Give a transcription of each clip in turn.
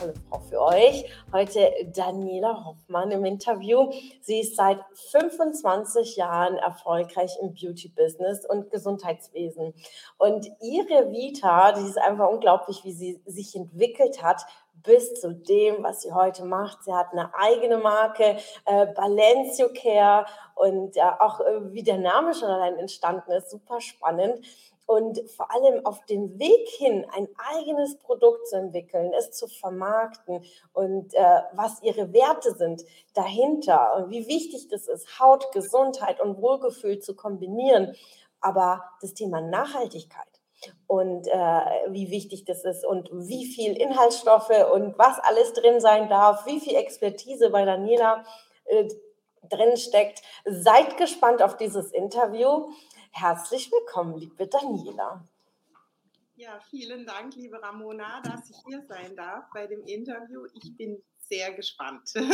tolle Frau für euch. Heute Daniela Hoffmann im Interview. Sie ist seit 25 Jahren erfolgreich im Beauty-Business und Gesundheitswesen. Und ihre Vita, die ist einfach unglaublich, wie sie sich entwickelt hat bis zu dem, was sie heute macht. Sie hat eine eigene Marke, äh, Balencio Care und äh, auch äh, wie der Name schon allein entstanden ist, super spannend und vor allem auf dem Weg hin, ein eigenes Produkt zu entwickeln, es zu vermarkten und äh, was ihre Werte sind dahinter und wie wichtig das ist, Haut, Gesundheit und Wohlgefühl zu kombinieren. Aber das Thema Nachhaltigkeit und äh, wie wichtig das ist und wie viel Inhaltsstoffe und was alles drin sein darf, wie viel Expertise bei Daniela äh, drin steckt. Seid gespannt auf dieses Interview. Herzlich willkommen, liebe Daniela. Ja, vielen Dank, liebe Ramona, dass ich hier sein darf bei dem Interview. Ich bin sehr gespannt. ja,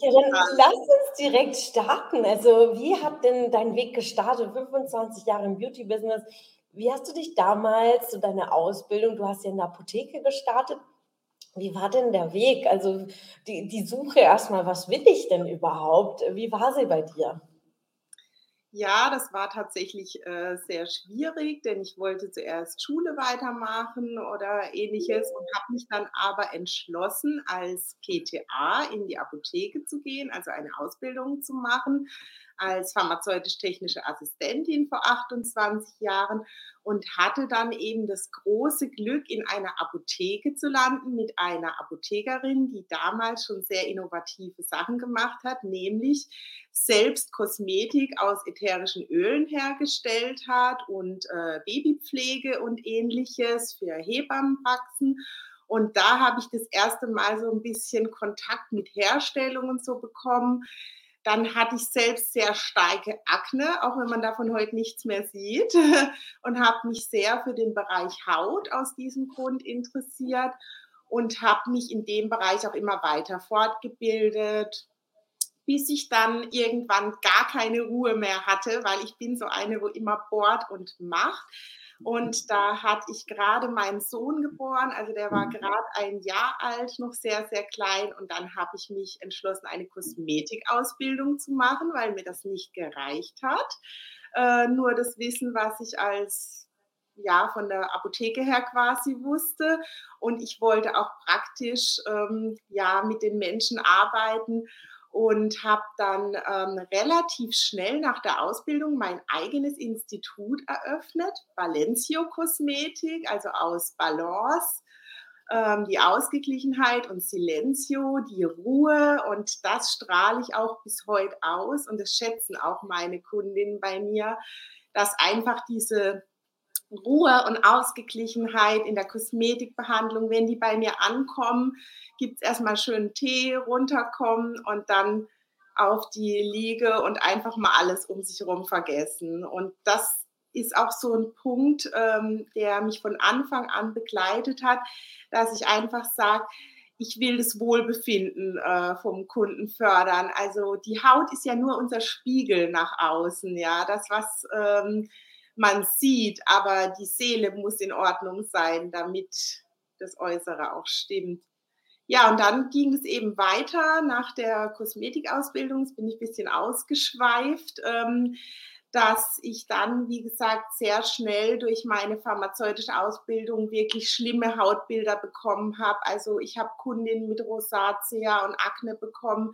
dann lass uns direkt starten. Also, wie hat denn dein Weg gestartet? 25 Jahre im Beauty-Business. Wie hast du dich damals zu deiner Ausbildung, du hast ja in der Apotheke gestartet, wie war denn der Weg? Also die, die Suche erstmal, was will ich denn überhaupt? Wie war sie bei dir? Ja, das war tatsächlich äh, sehr schwierig, denn ich wollte zuerst Schule weitermachen oder ähnliches und habe mich dann aber entschlossen, als PTA in die Apotheke zu gehen, also eine Ausbildung zu machen als pharmazeutisch-technische Assistentin vor 28 Jahren und hatte dann eben das große Glück, in einer Apotheke zu landen mit einer Apothekerin, die damals schon sehr innovative Sachen gemacht hat, nämlich selbst Kosmetik aus ätherischen Ölen hergestellt hat und äh, Babypflege und ähnliches für Hebammenpraxen. Und da habe ich das erste Mal so ein bisschen Kontakt mit Herstellung und so bekommen. Dann hatte ich selbst sehr starke Akne, auch wenn man davon heute nichts mehr sieht, und habe mich sehr für den Bereich Haut aus diesem Grund interessiert und habe mich in dem Bereich auch immer weiter fortgebildet, bis ich dann irgendwann gar keine Ruhe mehr hatte, weil ich bin so eine, wo immer bohrt und macht. Und da hatte ich gerade meinen Sohn geboren, also der war gerade ein Jahr alt, noch sehr, sehr klein. Und dann habe ich mich entschlossen, eine Kosmetikausbildung zu machen, weil mir das nicht gereicht hat. Äh, nur das Wissen, was ich als ja, von der Apotheke her quasi wusste. Und ich wollte auch praktisch ähm, ja, mit den Menschen arbeiten und habe dann ähm, relativ schnell nach der Ausbildung mein eigenes Institut eröffnet, Valencio Kosmetik, also aus Balance, ähm, die Ausgeglichenheit und Silencio, die Ruhe und das strahle ich auch bis heute aus und das schätzen auch meine Kundinnen bei mir, dass einfach diese Ruhe und Ausgeglichenheit in der Kosmetikbehandlung, wenn die bei mir ankommen, gibt es erstmal schön Tee, runterkommen und dann auf die Liege und einfach mal alles um sich herum vergessen. Und das ist auch so ein Punkt, ähm, der mich von Anfang an begleitet hat, dass ich einfach sage, ich will das Wohlbefinden äh, vom Kunden fördern. Also die Haut ist ja nur unser Spiegel nach außen, ja, das was ähm, man sieht, aber die Seele muss in Ordnung sein, damit das Äußere auch stimmt. Ja, und dann ging es eben weiter nach der Kosmetikausbildung. Jetzt bin ich ein bisschen ausgeschweift. Ähm, dass ich dann, wie gesagt, sehr schnell durch meine pharmazeutische Ausbildung wirklich schlimme Hautbilder bekommen habe. Also ich habe Kundinnen mit Rosatia und Akne bekommen,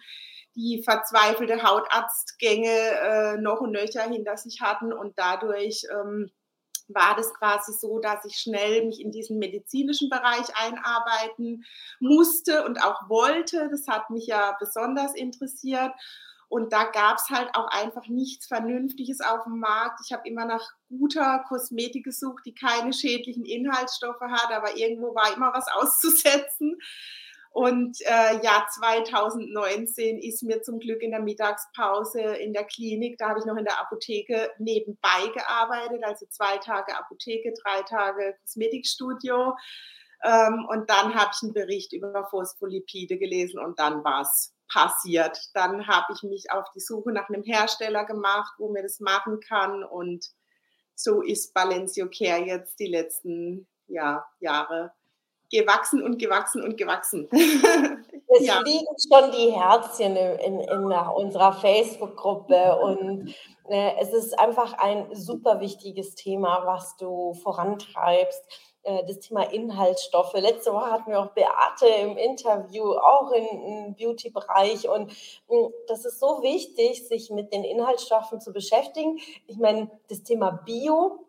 die verzweifelte Hautarztgänge äh, noch und nöcher hinter sich hatten und dadurch ähm, war das quasi so, dass ich schnell mich in diesen medizinischen Bereich einarbeiten musste und auch wollte. Das hat mich ja besonders interessiert. Und da gab es halt auch einfach nichts Vernünftiges auf dem Markt. Ich habe immer nach guter Kosmetik gesucht, die keine schädlichen Inhaltsstoffe hat, aber irgendwo war immer was auszusetzen. Und äh, ja, 2019 ist mir zum Glück in der Mittagspause in der Klinik, da habe ich noch in der Apotheke nebenbei gearbeitet, also zwei Tage Apotheke, drei Tage Kosmetikstudio. Ähm, und dann habe ich einen Bericht über Phospholipide gelesen und dann war es passiert. Dann habe ich mich auf die Suche nach einem Hersteller gemacht, wo mir das machen kann. Und so ist Balencio Care jetzt die letzten ja, Jahre gewachsen und gewachsen und gewachsen. Es ja. fliegen schon die Herzchen in, in, in unserer Facebook-Gruppe und äh, es ist einfach ein super wichtiges Thema, was du vorantreibst das Thema Inhaltsstoffe. Letzte Woche hatten wir auch Beate im Interview, auch im Beauty-Bereich. Und hm, das ist so wichtig, sich mit den Inhaltsstoffen zu beschäftigen. Ich meine, das Thema Bio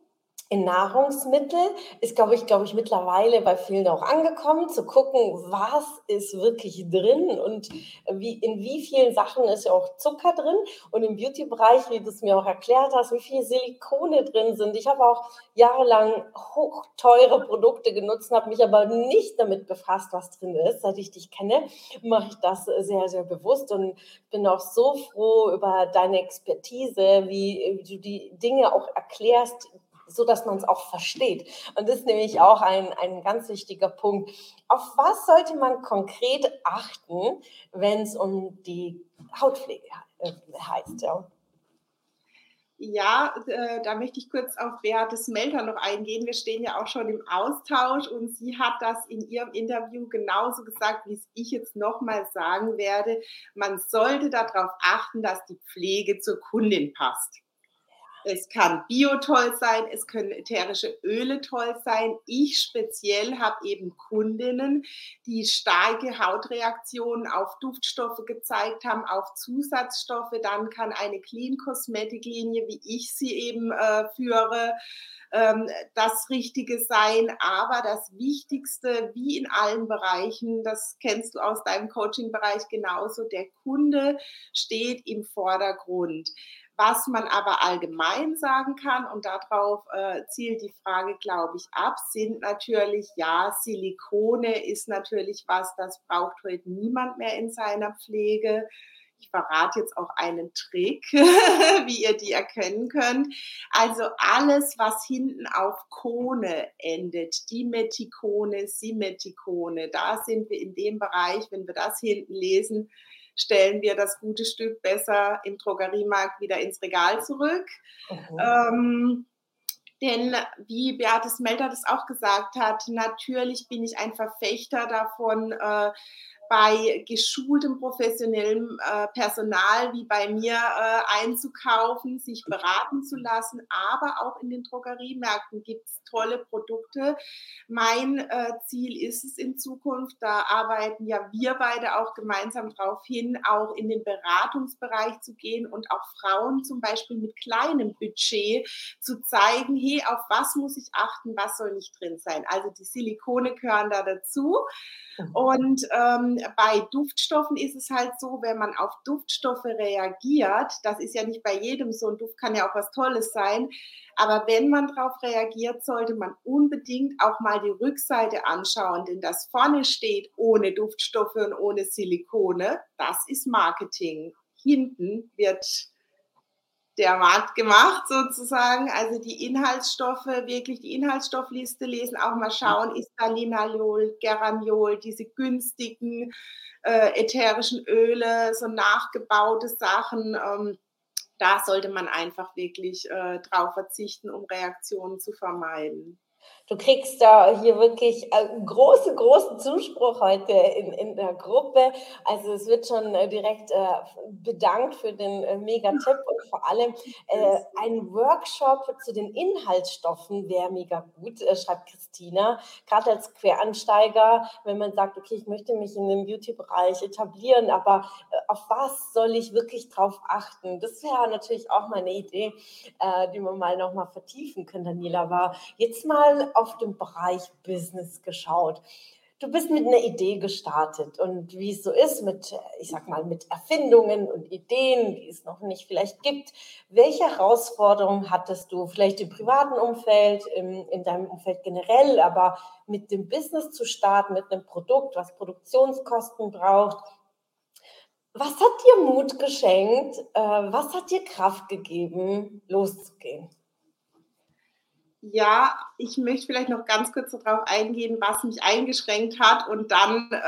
in Nahrungsmittel ist, glaube ich, glaube ich, mittlerweile bei vielen auch angekommen, zu gucken, was ist wirklich drin und wie, in wie vielen Sachen ist ja auch Zucker drin und im Beauty-Bereich, wie du es mir auch erklärt hast, wie viele Silikone drin sind. Ich habe auch jahrelang hochteure Produkte genutzt, habe mich aber nicht damit befasst, was drin ist. Seit ich dich kenne, mache ich das sehr, sehr bewusst und bin auch so froh über deine Expertise, wie du die Dinge auch erklärst, so dass man es auch versteht. Und das ist nämlich auch ein, ein ganz wichtiger Punkt. Auf was sollte man konkret achten, wenn es um die Hautpflege äh, heißt? Ja? Ja, äh, da möchte ich kurz auf Beate Smelter noch eingehen. Wir stehen ja auch schon im Austausch und sie hat das in ihrem Interview genauso gesagt, wie es ich jetzt nochmal sagen werde. Man sollte darauf achten, dass die Pflege zur Kundin passt. Es kann Bio toll sein, es können ätherische Öle toll sein. Ich speziell habe eben Kundinnen, die starke Hautreaktionen auf Duftstoffe gezeigt haben, auf Zusatzstoffe. Dann kann eine Clean Cosmetic Linie, wie ich sie eben äh, führe, ähm, das Richtige sein. Aber das Wichtigste, wie in allen Bereichen, das kennst du aus deinem Coaching-Bereich genauso, der Kunde steht im Vordergrund. Was man aber allgemein sagen kann, und darauf äh, zielt die Frage, glaube ich, ab, sind natürlich, ja, Silikone ist natürlich was, das braucht heute niemand mehr in seiner Pflege. Ich verrate jetzt auch einen Trick, wie ihr die erkennen könnt. Also alles, was hinten auf Kone endet, Dimetikone, Simetikone, da sind wir in dem Bereich, wenn wir das hinten lesen, stellen wir das gute Stück besser im Drogeriemarkt wieder ins Regal zurück. Mhm. Ähm, denn wie Beate Smelter das auch gesagt hat, natürlich bin ich ein Verfechter davon, äh, bei geschultem professionellem äh, Personal wie bei mir äh, einzukaufen, sich beraten zu lassen, aber auch in den Drogeriemärkten gibt es tolle Produkte. Mein äh, Ziel ist es in Zukunft, da arbeiten ja wir beide auch gemeinsam darauf hin, auch in den Beratungsbereich zu gehen und auch Frauen zum Beispiel mit kleinem Budget zu zeigen, hey, auf was muss ich achten, was soll nicht drin sein. Also die Silikone gehören da dazu. Mhm. Und ähm, bei Duftstoffen ist es halt so, wenn man auf Duftstoffe reagiert, das ist ja nicht bei jedem so, ein Duft kann ja auch was Tolles sein, aber wenn man darauf reagiert, sollte man unbedingt auch mal die Rückseite anschauen, denn das vorne steht ohne Duftstoffe und ohne Silikone, das ist Marketing. Hinten wird der Markt gemacht sozusagen. Also die Inhaltsstoffe, wirklich die Inhaltsstoffliste lesen, auch mal schauen, ist da Linalol, Geraniol, diese günstigen äh, ätherischen Öle, so nachgebaute Sachen. Ähm, da sollte man einfach wirklich äh, drauf verzichten, um Reaktionen zu vermeiden. Du kriegst da hier wirklich äh, großen, großen Zuspruch heute in, in der Gruppe. Also es wird schon äh, direkt äh, bedankt für den Mega-Tipp und vor allem äh, ein Workshop zu den Inhaltsstoffen wäre mega gut, schreibt Christina. Gerade als Queransteiger, wenn man sagt, okay, ich möchte mich in dem Beauty-Bereich etablieren, aber auf was soll ich wirklich drauf achten? Das wäre natürlich auch mal eine Idee, äh, die wir mal nochmal vertiefen können, Daniela. Aber jetzt mal auf den Bereich Business geschaut. du bist mit einer Idee gestartet und wie es so ist mit, ich sag mal, mit Erfindungen und Ideen, die es noch nicht vielleicht gibt. Welche Herausforderungen hattest du vielleicht im privaten Umfeld, in, in deinem Umfeld generell, aber mit dem Business zu starten, mit einem Produkt, was Produktionskosten braucht? Was hat dir Mut geschenkt? Äh, was hat dir Kraft gegeben, loszugehen? Ja, ich möchte vielleicht noch ganz kurz darauf eingehen, was mich eingeschränkt hat und dann, äh,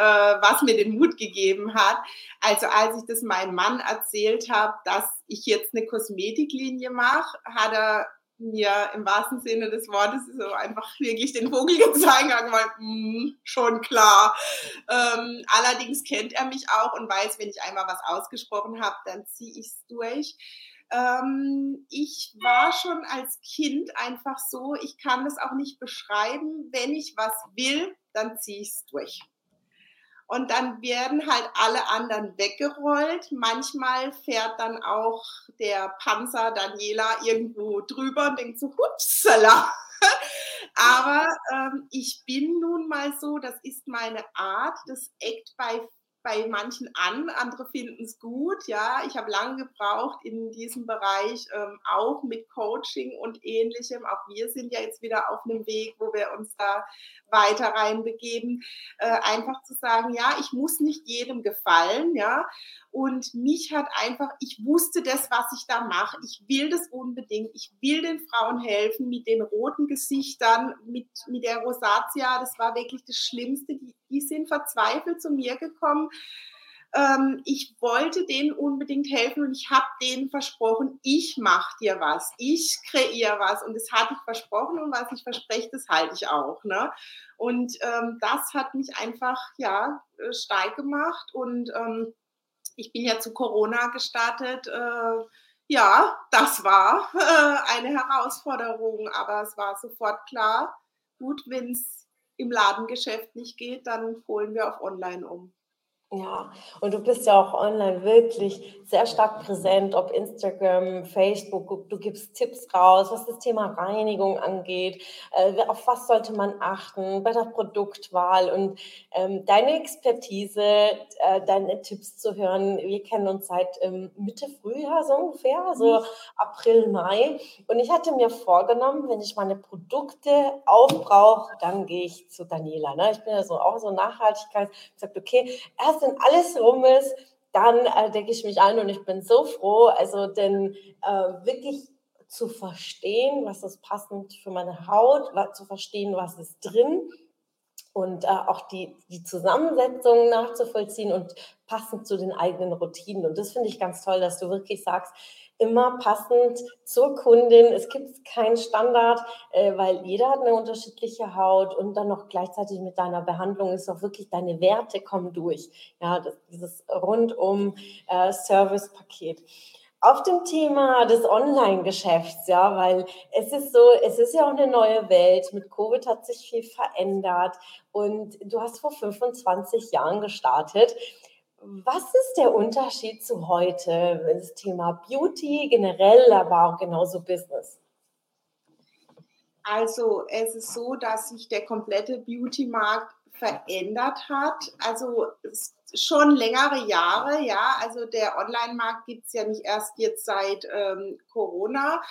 was mir den Mut gegeben hat. Also als ich das meinem Mann erzählt habe, dass ich jetzt eine Kosmetiklinie mache, hat er mir im wahrsten Sinne des Wortes so einfach wirklich den Vogel gezeigt und gesagt, mm, schon klar. Ähm, allerdings kennt er mich auch und weiß, wenn ich einmal was ausgesprochen habe, dann ziehe ich es durch. Ähm, ich war schon als Kind einfach so, ich kann das auch nicht beschreiben. Wenn ich was will, dann ziehe ich es durch. Und dann werden halt alle anderen weggerollt. Manchmal fährt dann auch der Panzer Daniela irgendwo drüber und denkt so, hupsala. Aber ähm, ich bin nun mal so, das ist meine Art, das eckt bei bei manchen an, andere finden es gut. Ja, ich habe lange gebraucht in diesem Bereich, ähm, auch mit Coaching und ähnlichem. Auch wir sind ja jetzt wieder auf einem Weg, wo wir uns da weiter reinbegeben. Äh, einfach zu sagen, ja, ich muss nicht jedem gefallen, ja. Und mich hat einfach, ich wusste das, was ich da mache. Ich will das unbedingt. Ich will den Frauen helfen mit den roten Gesichtern, mit, mit der Rosatia. Das war wirklich das Schlimmste. Die, die sind verzweifelt zu mir gekommen. Ähm, ich wollte denen unbedingt helfen und ich habe denen versprochen, ich mache dir was, ich kreiere was und das hatte ich versprochen und was ich verspreche, das halte ich auch. Ne? Und ähm, das hat mich einfach ja äh, stark gemacht und ähm, ich bin ja zu Corona gestartet. Äh, ja, das war äh, eine Herausforderung, aber es war sofort klar, gut, wenn es im Ladengeschäft nicht geht, dann holen wir auf Online um. Ja, und du bist ja auch online wirklich sehr stark präsent, ob Instagram, Facebook, du gibst Tipps raus, was das Thema Reinigung angeht, äh, auf was sollte man achten bei der Produktwahl und ähm, deine Expertise, äh, deine Tipps zu hören. Wir kennen uns seit ähm, Mitte Frühjahr so ungefähr, so mhm. April, Mai. Und ich hatte mir vorgenommen, wenn ich meine Produkte aufbrauche, dann gehe ich zu Daniela. Ne? Ich bin ja so auch so Nachhaltigkeit. Ich gesagt, okay, erst erst wenn alles rum ist, dann äh, denke ich mich an und ich bin so froh, also denn äh, wirklich zu verstehen, was ist passend für meine Haut, zu verstehen, was ist drin und äh, auch die, die Zusammensetzung nachzuvollziehen und passend zu den eigenen Routinen. Und das finde ich ganz toll, dass du wirklich sagst, immer passend zur Kundin. Es gibt keinen Standard, äh, weil jeder hat eine unterschiedliche Haut und dann noch gleichzeitig mit deiner Behandlung ist auch wirklich deine Werte kommen durch. Ja, das, dieses rundum äh, Service-Paket. Auf dem Thema des Online-Geschäfts, ja, weil es ist so, es ist ja auch eine neue Welt. Mit Covid hat sich viel verändert und du hast vor 25 Jahren gestartet. Was ist der Unterschied zu heute, das Thema Beauty generell, aber auch genauso Business? Also es ist so, dass sich der komplette Beauty-Markt verändert hat. Also schon längere Jahre, ja. Also der Online-Markt gibt es ja nicht erst jetzt seit ähm, Corona.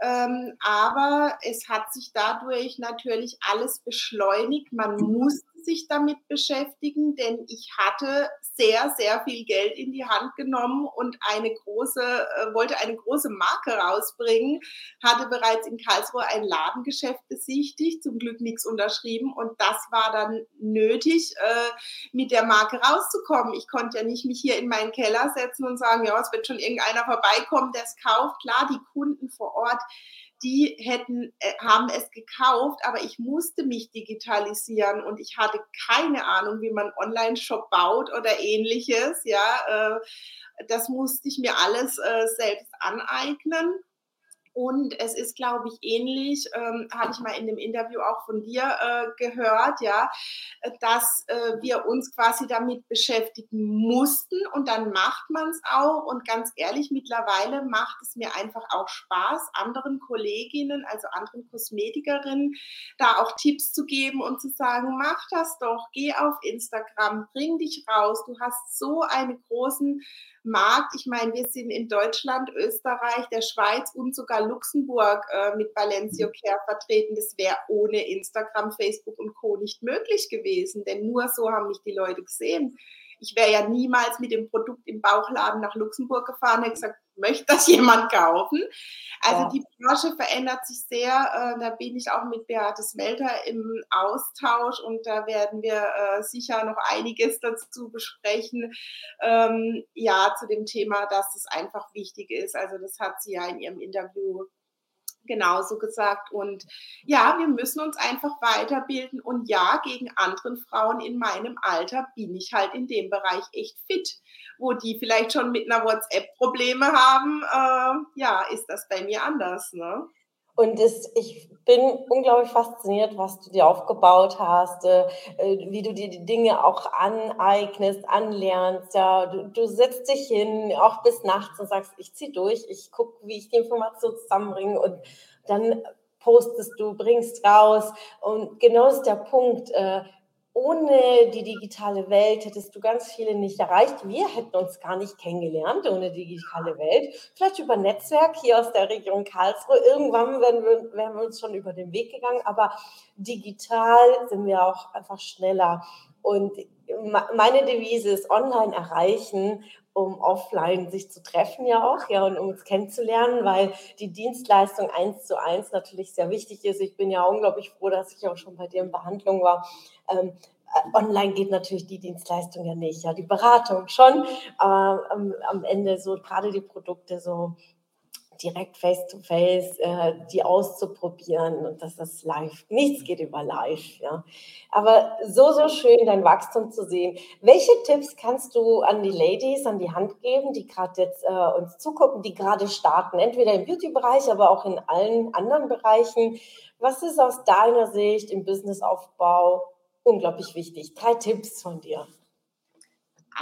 Ähm, aber es hat sich dadurch natürlich alles beschleunigt. Man muss sich damit beschäftigen, denn ich hatte sehr, sehr viel Geld in die Hand genommen und eine große, äh, wollte eine große Marke rausbringen, hatte bereits in Karlsruhe ein Ladengeschäft besichtigt, zum Glück nichts unterschrieben und das war dann nötig, äh, mit der Marke rauszukommen. Ich konnte ja nicht mich hier in meinen Keller setzen und sagen, ja, es wird schon irgendeiner vorbeikommen, der es kauft. Klar, die Kunden vor Ort, die hätten, äh, haben es gekauft, aber ich musste mich digitalisieren und ich hatte keine Ahnung, wie man Online-Shop baut oder ähnliches. Ja, äh, das musste ich mir alles äh, selbst aneignen. Und es ist, glaube ich, ähnlich, ähm, habe ich mal in dem Interview auch von dir äh, gehört, ja, dass äh, wir uns quasi damit beschäftigen mussten und dann macht man es auch. Und ganz ehrlich, mittlerweile macht es mir einfach auch Spaß, anderen Kolleginnen, also anderen Kosmetikerinnen, da auch Tipps zu geben und zu sagen, mach das doch, geh auf Instagram, bring dich raus. Du hast so einen großen Markt. Ich meine, wir sind in Deutschland, Österreich, der Schweiz und sogar Luxemburg äh, mit Valencio Care vertreten. Das wäre ohne Instagram, Facebook und Co. nicht möglich gewesen, denn nur so haben mich die Leute gesehen. Ich wäre ja niemals mit dem Produkt im Bauchladen nach Luxemburg gefahren und gesagt, möchte das jemand kaufen? Also ja. die Branche verändert sich sehr. Äh, da bin ich auch mit Beate Smelter im Austausch und da werden wir äh, sicher noch einiges dazu besprechen. Ähm, ja, zu dem Thema, dass es einfach wichtig ist. Also das hat sie ja in ihrem Interview genauso gesagt. Und ja, wir müssen uns einfach weiterbilden. Und ja, gegen anderen Frauen in meinem Alter bin ich halt in dem Bereich echt fit. Wo die vielleicht schon mit einer WhatsApp Probleme haben, äh, ja, ist das bei mir anders. Ne? Und es, ich bin unglaublich fasziniert, was du dir aufgebaut hast, äh, äh, wie du dir die Dinge auch aneignest, anlernst. Ja, du, du setzt dich hin, auch bis nachts und sagst, ich ziehe durch, ich gucke, wie ich die Information zusammenbringe und dann postest du, bringst raus. Und genau ist der Punkt. Äh, ohne die digitale Welt hättest du ganz viele nicht erreicht. Wir hätten uns gar nicht kennengelernt ohne digitale Welt. Vielleicht über Netzwerk hier aus der Region Karlsruhe. Irgendwann wären wir, wären wir uns schon über den Weg gegangen, aber digital sind wir auch einfach schneller. Und meine Devise ist online erreichen um offline sich zu treffen ja auch, ja, und um uns kennenzulernen, weil die Dienstleistung eins zu eins natürlich sehr wichtig ist. Ich bin ja unglaublich froh, dass ich auch schon bei dir in Behandlung war. Ähm, äh, online geht natürlich die Dienstleistung ja nicht, ja, die Beratung schon, aber am, am Ende so gerade die Produkte so direkt face-to-face äh, die auszuprobieren und dass das live, nichts geht über live. Ja. Aber so, so schön, dein Wachstum zu sehen. Welche Tipps kannst du an die Ladies an die Hand geben, die gerade jetzt äh, uns zugucken, die gerade starten, entweder im Beauty-Bereich, aber auch in allen anderen Bereichen? Was ist aus deiner Sicht im Businessaufbau unglaublich wichtig? Drei Tipps von dir.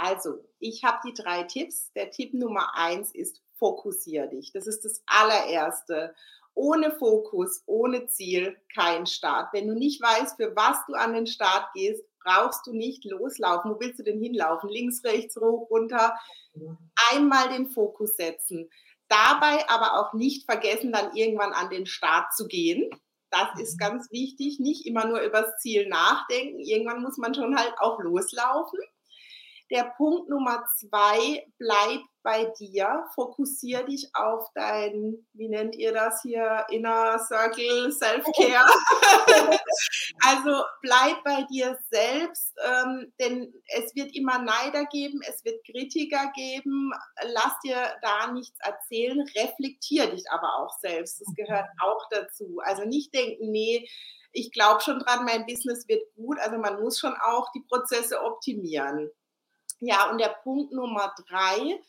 Also, ich habe die drei Tipps. Der Tipp Nummer eins ist fokussier dich. Das ist das allererste. Ohne Fokus, ohne Ziel, kein Start. Wenn du nicht weißt, für was du an den Start gehst, brauchst du nicht loslaufen. Wo willst du denn hinlaufen? Links, rechts, hoch, runter. Einmal den Fokus setzen. Dabei aber auch nicht vergessen, dann irgendwann an den Start zu gehen. Das ist mhm. ganz wichtig. Nicht immer nur übers Ziel nachdenken. Irgendwann muss man schon halt auch loslaufen. Der Punkt Nummer zwei, bleib bei dir, fokussier dich auf dein, wie nennt ihr das hier, Inner Circle Self-Care. also bleib bei dir selbst, ähm, denn es wird immer Neider geben, es wird Kritiker geben. Lass dir da nichts erzählen, reflektier dich aber auch selbst. Das gehört auch dazu. Also nicht denken, nee, ich glaube schon dran, mein Business wird gut. Also man muss schon auch die Prozesse optimieren. Ja, und der Punkt Nummer drei,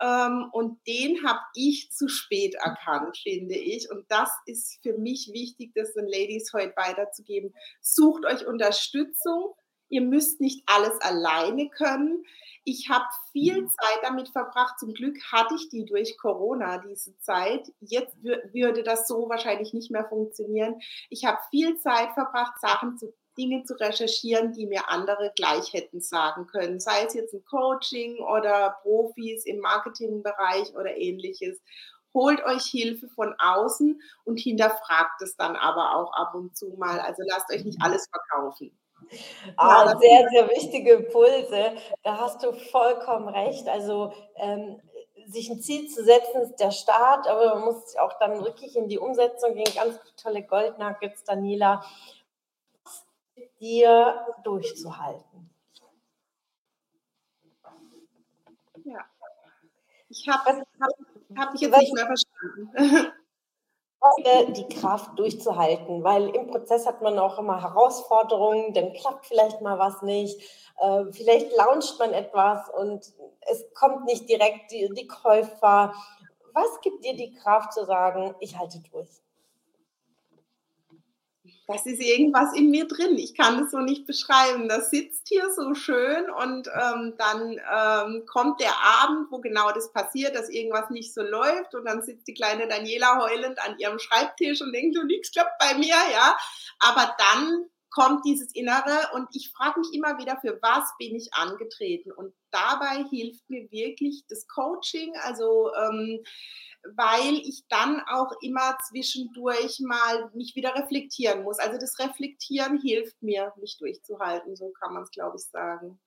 ähm, und den habe ich zu spät erkannt, finde ich. Und das ist für mich wichtig, das den Ladies heute weiterzugeben. Sucht euch Unterstützung. Ihr müsst nicht alles alleine können. Ich habe viel mhm. Zeit damit verbracht. Zum Glück hatte ich die durch Corona, diese Zeit. Jetzt würde das so wahrscheinlich nicht mehr funktionieren. Ich habe viel Zeit verbracht, Sachen zu Dinge zu recherchieren, die mir andere gleich hätten sagen können. Sei es jetzt ein Coaching oder Profis im Marketingbereich oder ähnliches. Holt euch Hilfe von außen und hinterfragt es dann aber auch ab und zu mal. Also lasst euch nicht alles verkaufen. Ah, sehr, sehr wichtige Impulse. Da hast du vollkommen recht. Also ähm, sich ein Ziel zu setzen, ist der Start, aber man muss auch dann wirklich in die Umsetzung gehen. Ganz tolle Goldnuggets, Daniela dir durchzuhalten. Ja. Ich habe hab, dich jetzt nicht mehr verstanden. die Kraft durchzuhalten, weil im Prozess hat man auch immer Herausforderungen, dann klappt vielleicht mal was nicht, äh, vielleicht launcht man etwas und es kommt nicht direkt die, die Käufer Was gibt dir die Kraft zu sagen, ich halte durch? Das ist irgendwas in mir drin. Ich kann das so nicht beschreiben. Das sitzt hier so schön und ähm, dann ähm, kommt der Abend, wo genau das passiert, dass irgendwas nicht so läuft und dann sitzt die kleine Daniela heulend an ihrem Schreibtisch und denkt, du nichts klappt bei mir, ja. Aber dann kommt dieses Innere und ich frage mich immer wieder, für was bin ich angetreten? Und dabei hilft mir wirklich das Coaching, also ähm, weil ich dann auch immer zwischendurch mal mich wieder reflektieren muss. Also das Reflektieren hilft mir, mich durchzuhalten, so kann man es, glaube ich, sagen.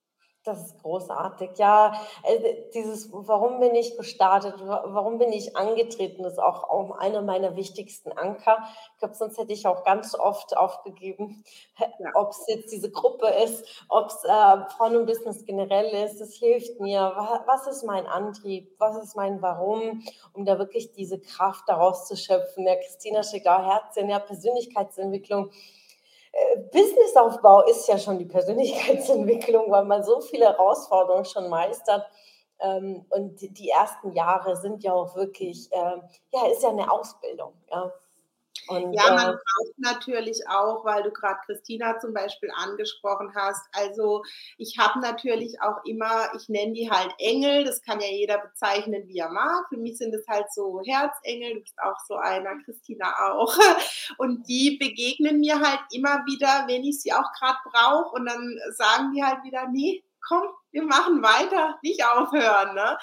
Das ist großartig. Ja, äh, dieses, warum bin ich gestartet, warum bin ich angetreten, ist auch, auch einer meiner wichtigsten Anker. Ich glaube, sonst hätte ich auch ganz oft aufgegeben, ja. ob es jetzt diese Gruppe ist, ob es äh, Frauen und Business generell ist. Das hilft mir. Was ist mein Antrieb? Was ist mein Warum? Um da wirklich diese Kraft daraus zu schöpfen. Der Christina Schigau-Herzchen, ja, Persönlichkeitsentwicklung Businessaufbau ist ja schon die Persönlichkeitsentwicklung, weil man so viele Herausforderungen schon meistert. Ähm, und die ersten Jahre sind ja auch wirklich, ähm, ja, ist ja eine Ausbildung. Ja. Und, ja, man äh, braucht natürlich auch, weil du gerade Christina zum Beispiel angesprochen hast. Also ich habe natürlich auch immer, ich nenne die halt Engel, das kann ja jeder bezeichnen, wie er mag. Für mich sind es halt so Herzengel, du bist auch so einer, Christina auch. Und die begegnen mir halt immer wieder, wenn ich sie auch gerade brauche. Und dann sagen die halt wieder, nee, komm, wir machen weiter, nicht aufhören. Ne?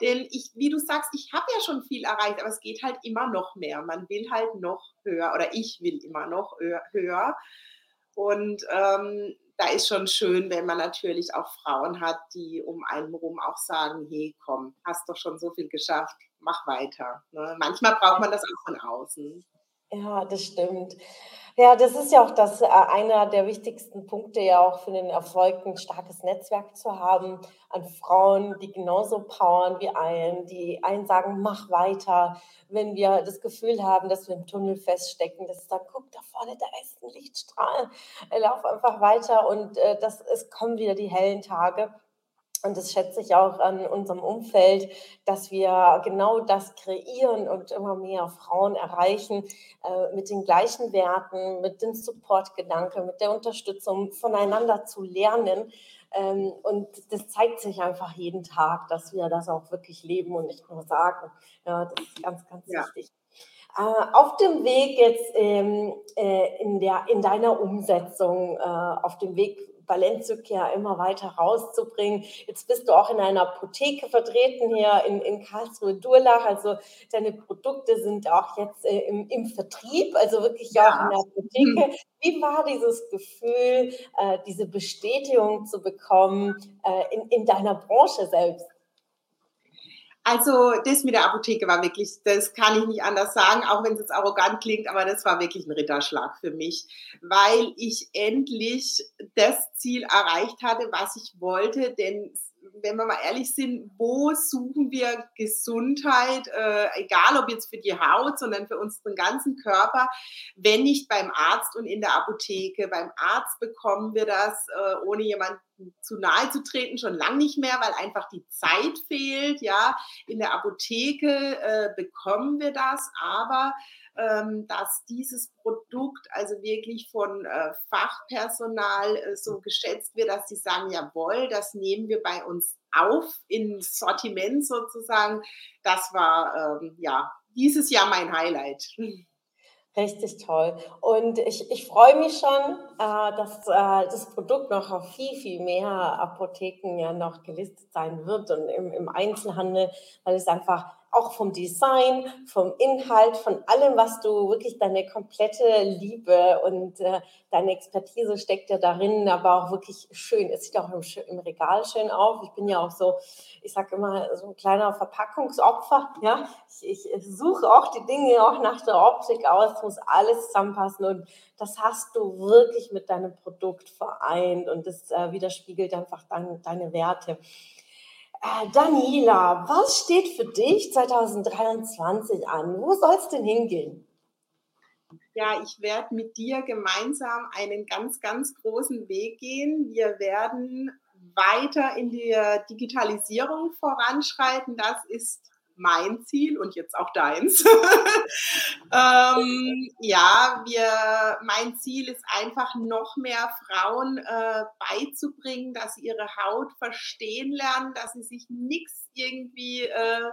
Denn ich, wie du sagst, ich habe ja schon viel erreicht, aber es geht halt immer noch mehr. Man will halt noch höher oder ich will immer noch höher. Und ähm, da ist schon schön, wenn man natürlich auch Frauen hat, die um einen herum auch sagen, hey, komm, hast doch schon so viel geschafft, mach weiter. Ne? Manchmal braucht man das auch von außen. Ja, das stimmt. Ja, das ist ja auch das äh, einer der wichtigsten Punkte ja auch für den Erfolg, ein starkes Netzwerk zu haben an Frauen, die genauso powern wie einen, die einen sagen, mach weiter. Wenn wir das Gefühl haben, dass wir im Tunnel feststecken, dass dann, guck, da vorne, da ist ein Lichtstrahl, lauf einfach weiter und äh, das, es kommen wieder die hellen Tage. Und das schätze ich auch an unserem Umfeld, dass wir genau das kreieren und immer mehr Frauen erreichen äh, mit den gleichen Werten, mit dem Supportgedanke, mit der Unterstützung voneinander zu lernen. Ähm, und das zeigt sich einfach jeden Tag, dass wir das auch wirklich leben und nicht nur sagen. Ja, das ist ganz, ganz ja. wichtig. Äh, auf dem Weg jetzt ähm, äh, in, der, in deiner Umsetzung, äh, auf dem Weg Valenzzucker immer weiter rauszubringen. Jetzt bist du auch in einer Apotheke vertreten hier in, in Karlsruhe-Durlach. Also deine Produkte sind auch jetzt äh, im, im, Vertrieb, also wirklich ja. auch in der Apotheke. Mhm. Wie war dieses Gefühl, äh, diese Bestätigung zu bekommen äh, in, in deiner Branche selbst? Also das mit der Apotheke war wirklich, das kann ich nicht anders sagen, auch wenn es jetzt arrogant klingt, aber das war wirklich ein Ritterschlag für mich, weil ich endlich das Ziel erreicht hatte, was ich wollte, denn wenn wir mal ehrlich sind, wo suchen wir Gesundheit, äh, egal ob jetzt für die Haut, sondern für unseren ganzen Körper, wenn nicht beim Arzt und in der Apotheke. Beim Arzt bekommen wir das, äh, ohne jemanden zu nahe zu treten, schon lange nicht mehr, weil einfach die Zeit fehlt. Ja, in der Apotheke äh, bekommen wir das, aber ähm, dass dieses Produkt also wirklich von äh, Fachpersonal äh, so geschätzt wird, dass sie sagen, jawohl, das nehmen wir bei uns auf ins Sortiment sozusagen. Das war ähm, ja dieses Jahr mein Highlight. Richtig toll. Und ich, ich freue mich schon, äh, dass äh, das Produkt noch auf viel, viel mehr Apotheken ja noch gelistet sein wird und im, im Einzelhandel, weil es einfach auch vom Design, vom Inhalt, von allem, was du wirklich deine komplette Liebe und äh, deine Expertise steckt ja darin, aber auch wirklich schön. Es sieht auch im, im Regal schön auf. Ich bin ja auch so, ich sage immer, so ein kleiner Verpackungsopfer. Ja, ich, ich suche auch die Dinge auch nach der Optik aus, muss alles zusammenpassen und das hast du wirklich mit deinem Produkt vereint und das äh, widerspiegelt einfach dein, deine Werte. Äh, Daniela, was steht für dich 2023 an? Wo soll es denn hingehen? Ja, ich werde mit dir gemeinsam einen ganz, ganz großen Weg gehen. Wir werden weiter in der Digitalisierung voranschreiten. Das ist mein Ziel und jetzt auch deins. ähm, ja, wir, mein Ziel ist einfach noch mehr Frauen äh, beizubringen, dass sie ihre Haut verstehen lernen, dass sie sich nichts irgendwie äh,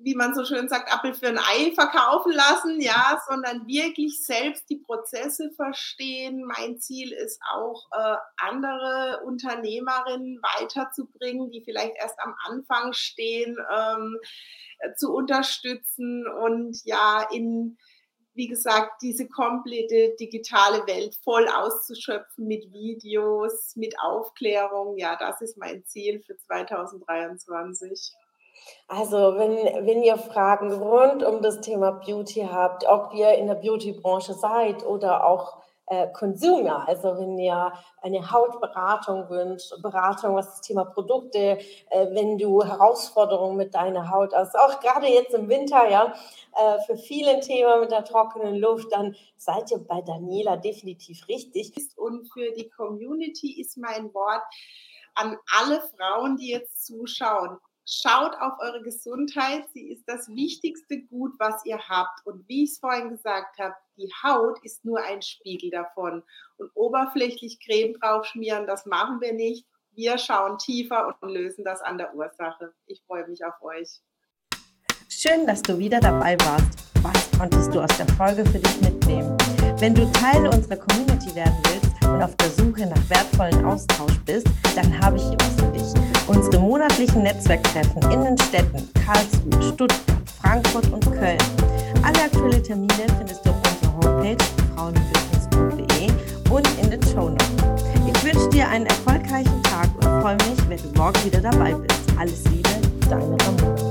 wie man so schön sagt, Apfel für ein Ei verkaufen lassen, ja, sondern wirklich selbst die Prozesse verstehen. Mein Ziel ist auch, äh, andere Unternehmerinnen weiterzubringen, die vielleicht erst am Anfang stehen, ähm, äh, zu unterstützen und ja, in, wie gesagt, diese komplette digitale Welt voll auszuschöpfen mit Videos, mit Aufklärung. Ja, das ist mein Ziel für 2023. Also, wenn, wenn ihr Fragen rund um das Thema Beauty habt, ob ihr in der Beauty-Branche seid oder auch äh, Consumer, also wenn ihr eine Hautberatung wünscht, Beratung, was das Thema Produkte, äh, wenn du Herausforderungen mit deiner Haut hast, auch gerade jetzt im Winter, ja, äh, für viele Themen mit der trockenen Luft, dann seid ihr bei Daniela definitiv richtig. Und für die Community ist mein Wort an alle Frauen, die jetzt zuschauen Schaut auf eure Gesundheit. Sie ist das wichtigste Gut, was ihr habt. Und wie ich es vorhin gesagt habe, die Haut ist nur ein Spiegel davon. Und oberflächlich Creme draufschmieren, das machen wir nicht. Wir schauen tiefer und lösen das an der Ursache. Ich freue mich auf euch. Schön, dass du wieder dabei warst. Was konntest du aus der Folge für dich mitnehmen? Wenn du Teil unserer Community werden willst und auf der Suche nach wertvollen Austausch bist, dann habe ich hier was. Unsere monatlichen Netzwerktreffen in den Städten Karlsruhe, Stuttgart, Frankfurt und Köln. Alle aktuellen Termine findest du auf unserer Homepage frauenbusiness.de und in den Show Notes. Ich wünsche dir einen erfolgreichen Tag und freue mich, wenn du morgen wieder dabei bist. Alles Liebe, deine Ramona.